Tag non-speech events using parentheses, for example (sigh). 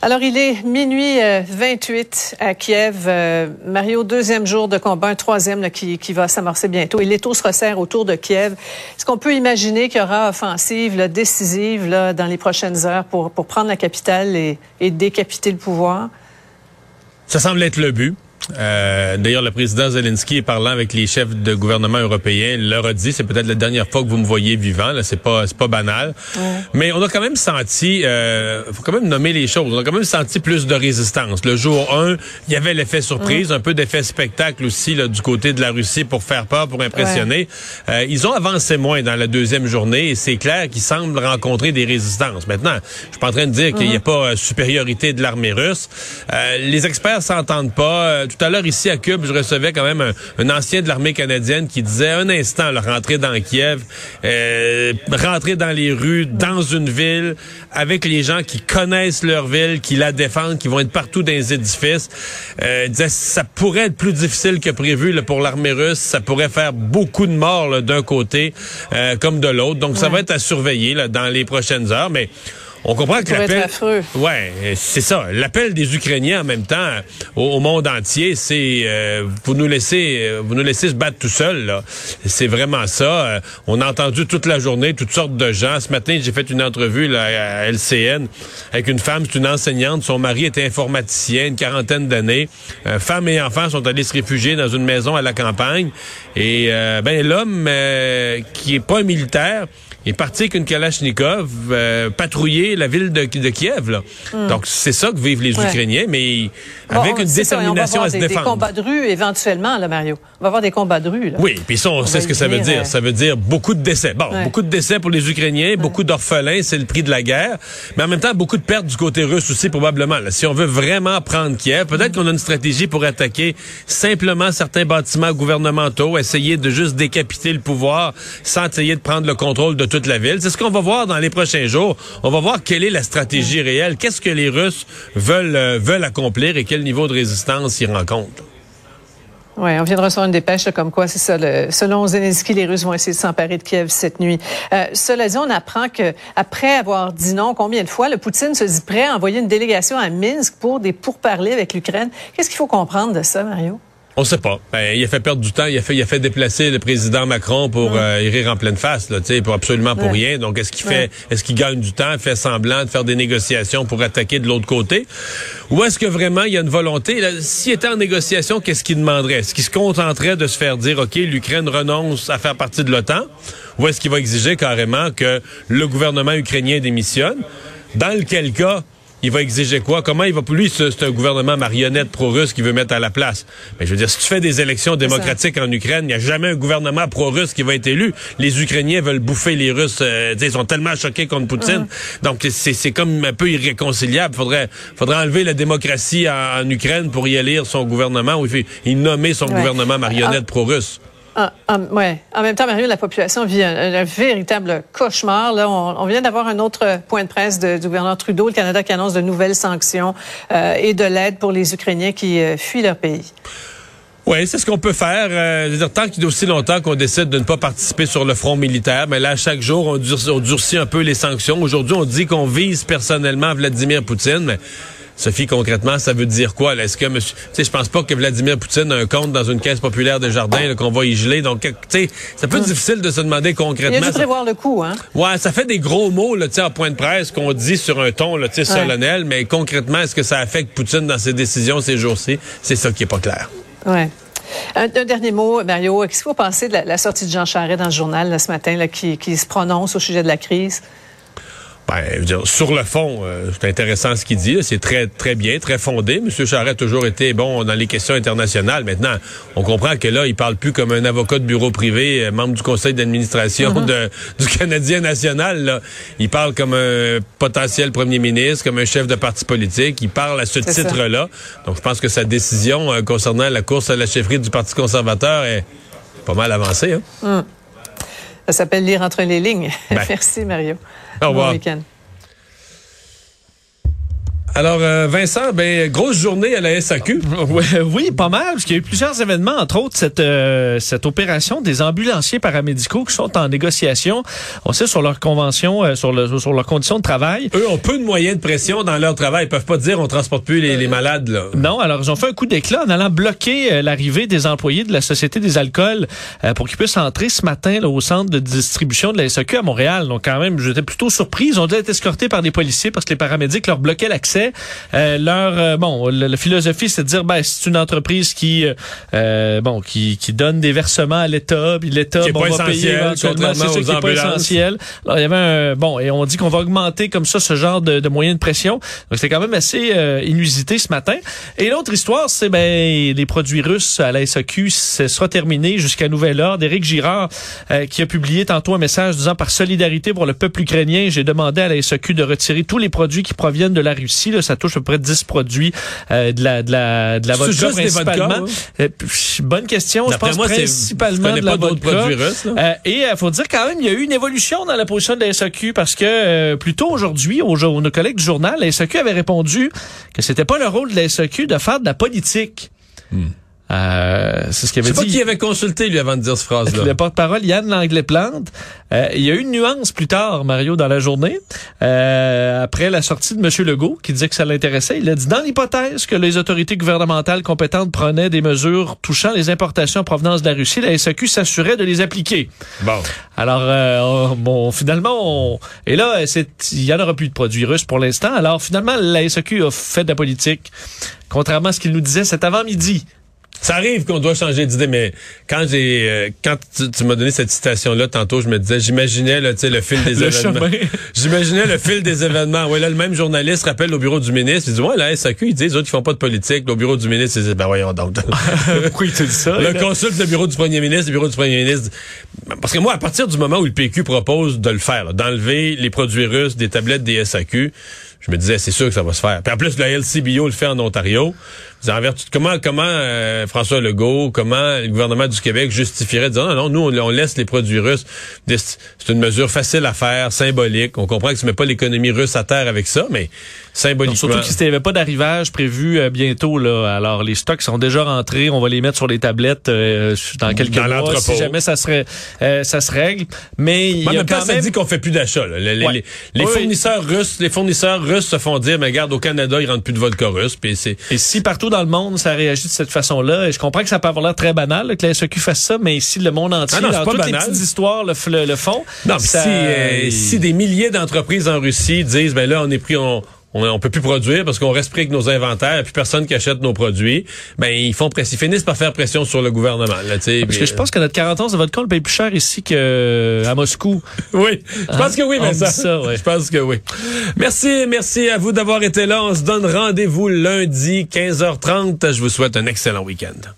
Alors, il est minuit 28 à Kiev. Euh, Mario, deuxième jour de combat, un troisième qui, va s'amorcer bientôt. Et l'étau se resserre autour de Kiev. Est-ce qu'on peut imaginer qu'il y aura offensive décisive là, dans les prochaines heures pour, pour prendre la capitale et, et décapiter le pouvoir? Ça semble être le but. Euh, D'ailleurs, le président Zelensky, parlant avec les chefs de gouvernement européens, leur a dit, c'est peut-être la dernière fois que vous me voyez vivant. Là, c'est pas, c'est pas banal. Mais on a quand même senti, euh, faut quand même nommer les choses. On a quand même senti plus de résistance. Le jour 1, il y avait l'effet surprise, un peu d'effet spectacle aussi là, du côté de la Russie pour faire peur, pour impressionner. Euh, ils ont avancé moins dans la deuxième journée et c'est clair qu'ils semblent rencontrer des résistances. Maintenant, je suis pas en train de dire qu'il n'y a pas euh, supériorité de l'armée russe. Les experts s'entendent pas tout à l'heure ici à Cube, je recevais quand même un, ancien de l'armée canadienne qui disait un instant, là, rentrer dans Kiev, euh, rentrer dans les rues, dans une ville, avec les gens qui connaissent leur ville, qui la défendent, qui vont être partout dans les édifices. Euh, disait ça pourrait être plus difficile que prévu là, pour l'armée russe. Ça pourrait faire beaucoup de morts d'un côté euh, comme de l'autre. Donc ça va être à surveiller là, dans les prochaines heures, mais on comprend que l'appel. Ouais, c'est ça. L'appel des Ukrainiens en même temps au, monde entier, c'est euh, vous nous laissez, euh, vous nous laissez se battre tout seul. C'est vraiment ça. Euh, on a entendu toute la journée toutes sortes de gens. Ce matin, j'ai fait une entrevue là, à LCN avec une femme, c'est une enseignante. Son mari était informaticien, une quarantaine d'années. femme et enfants sont allés se réfugier dans une maison à la campagne. Et ben l'homme qui est pas un militaire est parti avec une Kalachnikov euh, patrouiller la ville de, de Kiev. Là. Hmm. Donc, c'est ça que vivent les Ukrainiens, mais avec une détermination à se défendre. des combats de rue éventuellement, là, Mario. On va avoir des combats de rue. Là. Oui, puis ça, on, sait ce que ça veut dire. Euh, ça veut dire beaucoup de décès. Bon, beaucoup de décès pour les Ukrainiens, beaucoup d'orphelins, c'est le prix de la guerre. Mais en même temps, beaucoup de pertes du côté russe aussi, probablement. Là. Si on veut vraiment prendre Kiev, peut-être qu'on a une stratégie pour attaquer simplement certains bâtiments gouvernementaux, essayer de juste décapiter le pouvoir sans essayer de prendre le contrôle de tout la ville. C'est ce qu'on va voir dans les prochains jours. On va voir quelle est la stratégie réelle. Qu'est-ce que les Russes veulent, euh, veulent accomplir et quel niveau de résistance ils rencontrent. Oui, on vient de recevoir une dépêche comme quoi, c'est ça. selon Zelensky, les Russes vont essayer de s'emparer de Kiev cette nuit. Euh, cela dit, on apprend que après avoir dit non combien de fois, le Poutine se dit prêt à envoyer une délégation à Minsk pour des pourparlers avec l'Ukraine. Qu'est-ce qu'il faut comprendre de ça, Mario? On sait pas. Ben, il a fait perdre du temps. Il a fait, il a fait déplacer le président Macron pour euh, y rire en pleine face, là, pour absolument pour rien. Donc, est-ce qu'il fait, est-ce qu'il gagne du temps, fait semblant de faire des négociations pour attaquer de l'autre côté, ou est-ce que vraiment il y a une volonté? S'il était en négociation, qu'est-ce qu'il demanderait? Est-ce qu'il se contenterait de se faire dire, ok, l'Ukraine renonce à faire partie de l'OTAN, ou est-ce qu'il va exiger carrément que le gouvernement ukrainien démissionne? Dans lequel cas il va exiger quoi? Comment il va... Lui, c'est un gouvernement marionnette pro-russe qui veut mettre à la place? Mais je veux dire, si tu fais des élections démocratiques en Ukraine, il n'y a jamais un gouvernement pro-russe qui va être élu. Les Ukrainiens veulent bouffer les Russes. Euh, ils sont tellement choqués contre Poutine. Donc, c'est comme un peu irréconciliable. Faudrait, faudrait enlever la démocratie en, Ukraine pour y élire son gouvernement ou il nommer son gouvernement marionnette ah. pro-russe. Ah, ah. En même temps, Mario, la population vit un, véritable cauchemar. Là, on, vient d'avoir un autre point de presse du gouvernement Trudeau, le Canada qui annonce de nouvelles sanctions euh, et de l'aide pour les Ukrainiens qui euh, fuient leur pays. Oui, c'est ce qu'on peut faire. Euh, tant qu'il y a aussi longtemps qu'on décide de ne pas participer sur le front militaire, mais là, chaque jour, on durcit, un peu les sanctions. Aujourd'hui, on dit qu'on vise personnellement Vladimir Poutine, Sophie, concrètement, ça veut dire quoi? Est-ce que monsieur. Tu sais, je pense pas que Vladimir Poutine a un compte dans une caisse populaire des jardins qu'on va y geler. Donc, tu sais, c'est un peu difficile de se demander concrètement. Il a prévoir le coup, hein? Ouais, ça fait des gros mots, là, tu sais, en point de presse qu'on dit sur un ton, là, tu sais, solennel, mais concrètement, est-ce que ça affecte Poutine dans ses décisions ces jours-ci? C'est ça qui est pas clair. Ouais. Un, dernier mot, Mario. Qu'est-ce qu'il faut penser de la, sortie de Jean Charest dans le journal ce matin, là, qui, qui se prononce au sujet de la crise? Ben, dire, sur le fond, euh, c'est intéressant ce qu'il dit. C'est très, très bien, très fondé. Monsieur Charest a toujours été bon dans les questions internationales. Maintenant, on comprend que là, il parle plus comme un avocat de bureau privé, euh, membre du conseil d'administration mm-hmm. (laughs) du Canadien national. Là. Il parle comme un potentiel premier ministre, comme un chef de parti politique. Il parle à ce titre-là. Donc, je pense que sa décision euh, concernant la course à la chefferie du Parti conservateur est pas mal avancée. Hein? Mm. Ça s'appelle lire entre les lignes. Ben. (laughs) Merci, Mario. Au revoir. Bon week-end. Alors, euh, Vincent, ben, grosse journée à la SAQ. (laughs) oui, pas mal, parce qu'il y a eu plusieurs événements, entre autres cette, euh, cette opération des ambulanciers paramédicaux qui sont en négociation, on sait, sur leur convention, euh, sur, le, sur leurs conditions de travail. Eux ont peu de moyens de pression dans leur travail. Ils peuvent pas dire on transporte plus les, les malades. Là. Non, alors ils ont fait un coup d'éclat en allant bloquer l'arrivée des employés de la Société des alcools pour qu'ils puissent entrer ce matin là, au centre de distribution de la SAQ à Montréal. Donc quand même, j'étais plutôt surpris. Ils ont dû être escortés par des policiers parce que les paramédics leur bloquaient l'accès. Euh, leur euh, bon, la, philosophie, c'est de dire ben c'est une entreprise qui euh, bon qui, qui donne des versements à l'État, puis l'État bon, va payer éventuellement, c'est ça qui est pas essentiel. Alors, il y avait un bon et on dit qu'on va augmenter comme ça ce genre de, de moyens de pression. Donc c'est quand même assez inusité ce matin. Et l'autre histoire, c'est ben les produits russes à la SAQ, ce sera terminé jusqu'à nouvel ordre. Éric Girard qui a publié tantôt un message disant par solidarité pour le peuple ukrainien, j'ai demandé à la SAQ de retirer tous les produits qui proviennent de la Russie ça touche à peu près 10 produits euh, de la de la de la vodka principalement. Euh, bonne question. Je pense principalement de la vodka. Produits russes, euh, et il faut dire quand même, il y a eu une évolution dans la position de la SAQ parce que plus tôt aujourd'hui, nos collègues du journal, la SAQ avait répondu que c'était pas le rôle de la SAQ de faire de la politique. Hmm. Euh, c'est ce qu'il avait dit. Je sais pas qui avait consulté lui avant de dire cette phrase-là. Le porte-parole Yann Langlais-Plante. Euh, il y a eu une nuance plus tard, Mario, dans la journée, euh, après la sortie de M. Legault, qui disait que ça l'intéressait. Il a dit dans l'hypothèse que les autorités gouvernementales compétentes prenaient des mesures touchant les importations en provenance de la Russie, la SAQ s'assurait de les appliquer. Bon. Alors, euh, bon, finalement, on... et là, il y en aura plus de produits russes pour l'instant. Alors, finalement, la SAQ a fait de la politique, contrairement à ce qu'il nous disait cet avant-midi. Ça arrive qu'on doit changer d'idée, mais quand j'ai euh, quand tu, m'as donné cette citation-là tantôt, je me disais, j'imaginais le, le fil (laughs) des événements. J'imaginais le fil des événements. Ouais, là, le même journaliste rappelle au bureau du ministre, il dit Ouais, la SAQ, ils disent, autres, ils font pas de politique. Au bureau du ministre, ils disent Ben voyons donc. (laughs) Pourquoi il te dit ça? Le consulte le bureau du premier ministre, le bureau du premier ministre. Parce que moi, à partir du moment où le PQ propose de le faire, d'enlever les produits russes des tablettes des SAQ, je me disais, c'est sûr que ça va se faire. Puis en plus, la LCBO le fait en Ontario. comment comment euh, François Legault, comment le gouvernement du Québec justifierait dire non, non, nous, on, laisse les produits russes. C'est une mesure facile à faire, symbolique. On comprend que tu mets pas l'économie russe à terre avec ça, mais symboliquement. surtout qu'il n'y avait pas d'arrivage prévu euh, bientôt. là. Alors, les stocks sont déjà rentrés. On va les mettre sur les tablettes euh, dans quelques dans mois, si jamais ça, serait, ça se règle. Mais il y a quand même... ça dit qu'on fait plus d'achat. Les, les, fournisseurs russes, les fournisseurs russes se font dire, mais regarde, au Canada, ils rentrent plus de vodka russe. Puis c'est... Et si partout dans le monde, ça réagit de cette façon-là, et je comprends que ça peut avoir l'air très banal, que la SEQ fasse ça, mais ici, le monde entier, ah dans toutes les petites histoires le, le, font. Non, si, euh, si des milliers d'entreprises en Russie disent, ben là, on est pris, on, on, on peut plus produire parce qu'on reste pris avec nos inventaires, et puis personne qui achète nos produits, ben ils font ils finissent par faire pression sur le gouvernement. Là, parce que je pense que notre 40 ans de votre compte paye plus cher ici qu'à Moscou. (laughs) oui, je pense que oui, mais ça. Je pense que oui. Merci, merci à vous d'avoir été là. On se donne rendez-vous lundi 15h30. Je vous souhaite un excellent week-end.